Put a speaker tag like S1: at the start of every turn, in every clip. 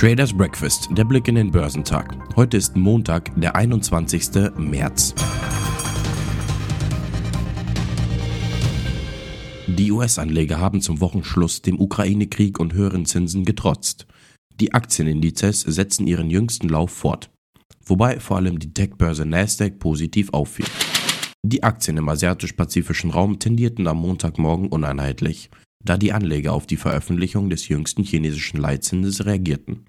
S1: Traders Breakfast, der Blick in den Börsentag. Heute ist Montag, der 21. März. Die US-Anleger haben zum Wochenschluss dem Ukraine-Krieg und höheren Zinsen getrotzt. Die Aktienindizes setzen ihren jüngsten Lauf fort, wobei vor allem die Tech-Börse Nasdaq positiv auffiel. Die Aktien im asiatisch-pazifischen Raum tendierten am Montagmorgen uneinheitlich da die Anleger auf die Veröffentlichung des jüngsten chinesischen Leitzinses reagierten.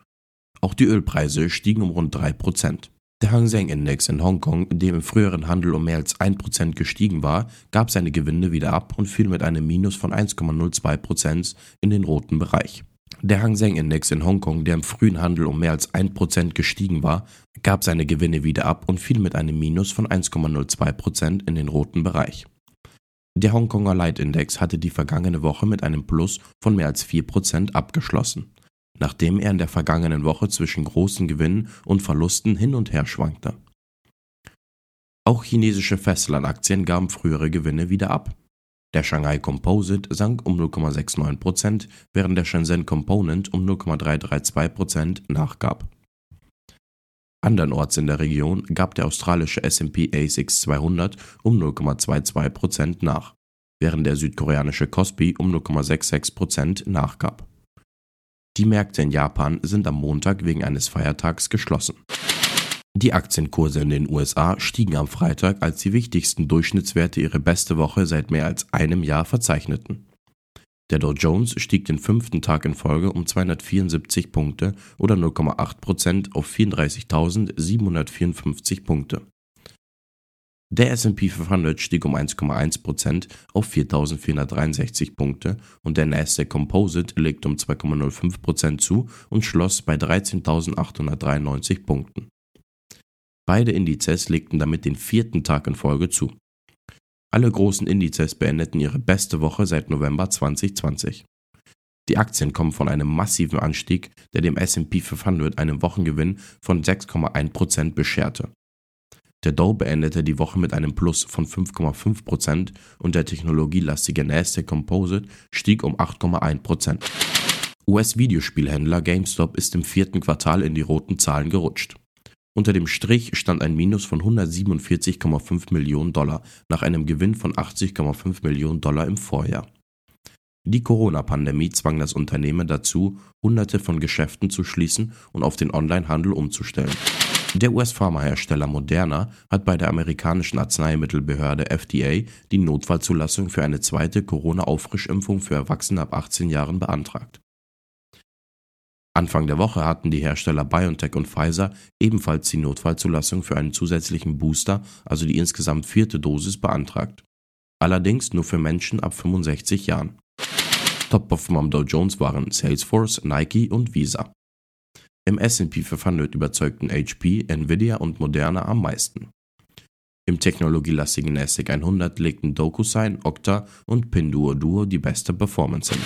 S1: Auch die Ölpreise stiegen um rund 3%. Der Hang Seng Index in Hongkong, dem im früheren Handel um mehr als 1% gestiegen war, gab seine Gewinne wieder ab und fiel mit einem Minus von 1,02% in den roten Bereich. Der Hang Seng Index in Hongkong, der im frühen Handel um mehr als 1% gestiegen war, gab seine Gewinne wieder ab und fiel mit einem Minus von 1,02% in den roten Bereich. Der Hongkonger Leitindex hatte die vergangene Woche mit einem Plus von mehr als 4% abgeschlossen, nachdem er in der vergangenen Woche zwischen großen Gewinnen und Verlusten hin und her schwankte. Auch chinesische Festlandaktien gaben frühere Gewinne wieder ab. Der Shanghai Composite sank um 0,69%, während der Shenzhen Component um 0,332% nachgab. Andernorts in der Region gab der australische S&P ASX 200 um 0,22% nach, während der südkoreanische Kospi um 0,66% nachgab. Die Märkte in Japan sind am Montag wegen eines Feiertags geschlossen. Die Aktienkurse in den USA stiegen am Freitag, als die wichtigsten Durchschnittswerte ihre beste Woche seit mehr als einem Jahr verzeichneten. Der Dow Jones stieg den fünften Tag in Folge um 274 Punkte oder 0,8% auf 34.754 Punkte. Der S&P 500 stieg um 1,1% auf 4.463 Punkte und der Nasdaq Composite legte um 2,05% zu und schloss bei 13.893 Punkten. Beide Indizes legten damit den vierten Tag in Folge zu. Alle großen Indizes beendeten ihre beste Woche seit November 2020. Die Aktien kommen von einem massiven Anstieg, der dem S&P 500 einen Wochengewinn von 6,1% bescherte. Der Dow beendete die Woche mit einem Plus von 5,5% und der technologielastige Nasdaq Composite stieg um 8,1%. US-Videospielhändler GameStop ist im vierten Quartal in die roten Zahlen gerutscht. Unter dem Strich stand ein Minus von 147,5 Millionen Dollar nach einem Gewinn von 80,5 Millionen Dollar im Vorjahr. Die Corona-Pandemie zwang das Unternehmen dazu, hunderte von Geschäften zu schließen und auf den Onlinehandel umzustellen. Der US-Pharmahersteller Moderna hat bei der amerikanischen Arzneimittelbehörde FDA die Notfallzulassung für eine zweite Corona-Auffrischimpfung für Erwachsene ab 18 Jahren beantragt. Anfang der Woche hatten die Hersteller BioNTech und Pfizer ebenfalls die Notfallzulassung für einen zusätzlichen Booster, also die insgesamt vierte Dosis, beantragt. Allerdings nur für Menschen ab 65 Jahren. Top-Performer am Dow Jones waren Salesforce, Nike und Visa. Im S&P 500 überzeugten HP, Nvidia und Moderna am meisten. Im technologielastigen NASDAQ 100 legten DocuSign, Okta und Pinduoduo die beste Performance hin.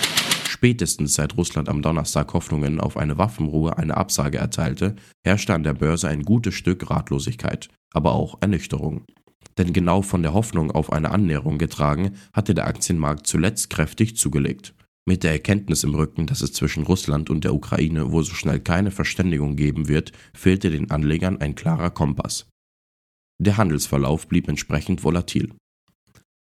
S1: Spätestens seit Russland am Donnerstag Hoffnungen auf eine Waffenruhe eine Absage erteilte, herrschte an der Börse ein gutes Stück Ratlosigkeit, aber auch Ernüchterung. Denn genau von der Hoffnung auf eine Annäherung getragen, hatte der Aktienmarkt zuletzt kräftig zugelegt. Mit der Erkenntnis im Rücken, dass es zwischen Russland und der Ukraine wohl so schnell keine Verständigung geben wird, fehlte den Anlegern ein klarer Kompass. Der Handelsverlauf blieb entsprechend volatil.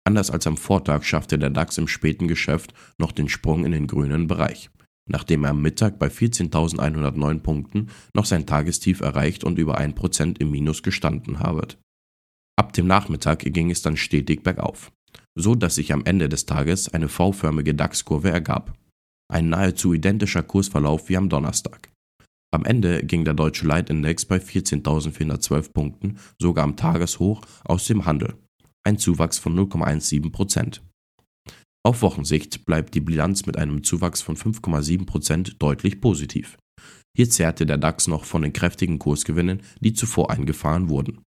S1: Anders als am Vortag schaffte der DAX im späten Geschäft noch den Sprung in den grünen Bereich, nachdem er am Mittag bei 14.109 Punkten noch sein Tagestief erreicht und über 1% im Minus gestanden habe. Ab dem Nachmittag ging es dann stetig bergauf, so dass sich am Ende des Tages eine V-förmige DAX-Kurve ergab. Ein nahezu identischer Kursverlauf wie am Donnerstag. Am Ende ging der deutsche Leitindex bei 14.412 Punkten sogar am Tageshoch aus dem Handel ein Zuwachs von 0,17 Prozent. Auf Wochensicht bleibt die Bilanz mit einem Zuwachs von 5,7 Prozent deutlich positiv. Hier zehrte der DAX noch von den kräftigen Kursgewinnen, die zuvor eingefahren wurden.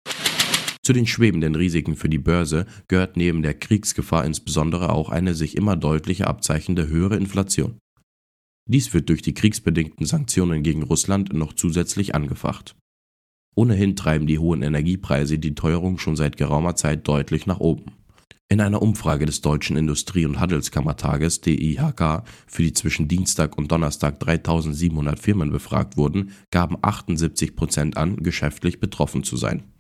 S1: Zu den schwebenden Risiken für die Börse gehört neben der Kriegsgefahr insbesondere auch eine sich immer deutlicher abzeichnende höhere Inflation. Dies wird durch die kriegsbedingten Sanktionen gegen Russland noch zusätzlich angefacht. Ohnehin treiben die hohen Energiepreise die Teuerung schon seit geraumer Zeit deutlich nach oben. In einer Umfrage des Deutschen Industrie- und Handelskammertages DIHK, für die zwischen Dienstag und Donnerstag 3700 Firmen befragt wurden, gaben 78 Prozent an, geschäftlich betroffen zu sein.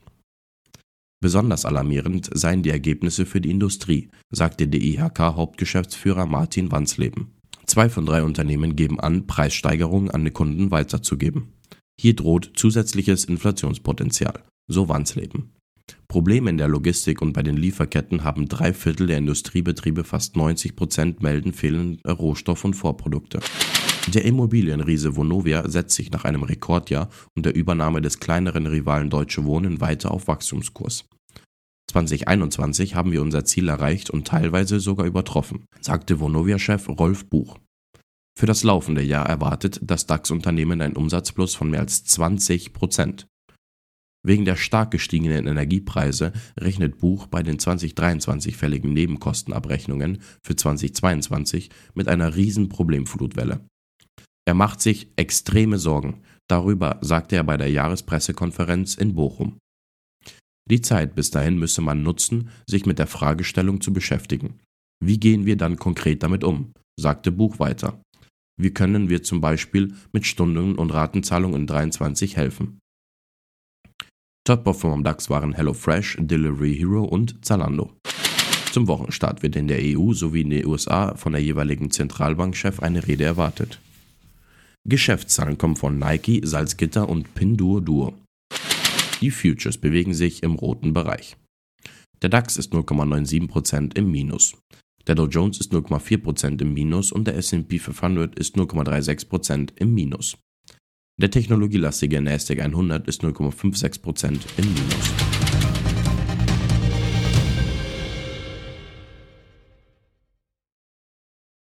S1: Besonders alarmierend seien die Ergebnisse für die Industrie, sagte DIHK-Hauptgeschäftsführer Martin Wansleben. Zwei von drei Unternehmen geben an, Preissteigerungen an die Kunden weiterzugeben. Hier droht zusätzliches Inflationspotenzial, so Wansleben. Probleme in der Logistik und bei den Lieferketten haben drei Viertel der Industriebetriebe, fast 90 Prozent melden fehlende Rohstoff- und Vorprodukte. Der Immobilienriese Vonovia setzt sich nach einem Rekordjahr und der Übernahme des kleineren Rivalen Deutsche Wohnen weiter auf Wachstumskurs. 2021 haben wir unser Ziel erreicht und teilweise sogar übertroffen, sagte Vonovia-Chef Rolf Buch. Für das laufende Jahr erwartet das DAX-Unternehmen ein Umsatzplus von mehr als 20 Prozent. Wegen der stark gestiegenen Energiepreise rechnet Buch bei den 2023 fälligen Nebenkostenabrechnungen für 2022 mit einer riesen Problemflutwelle. Er macht sich extreme Sorgen. Darüber sagte er bei der Jahrespressekonferenz in Bochum. Die Zeit bis dahin müsse man nutzen, sich mit der Fragestellung zu beschäftigen. Wie gehen wir dann konkret damit um? sagte Buch weiter. Wie können wir zum Beispiel mit Stunden- und Ratenzahlungen in 23 helfen? Top-Performer am DAX waren HelloFresh, Delivery Hero und Zalando. Zum Wochenstart wird in der EU sowie in den USA von der jeweiligen Zentralbankchef eine Rede erwartet. Geschäftszahlen kommen von Nike, Salzgitter und Pinduoduo. Die Futures bewegen sich im roten Bereich. Der DAX ist 0,97% im Minus. Der Dow Jones ist 0,4% im Minus und der S&P 500 ist 0,36% im Minus. Der technologielastige NASDAQ 100 ist 0,56% im Minus.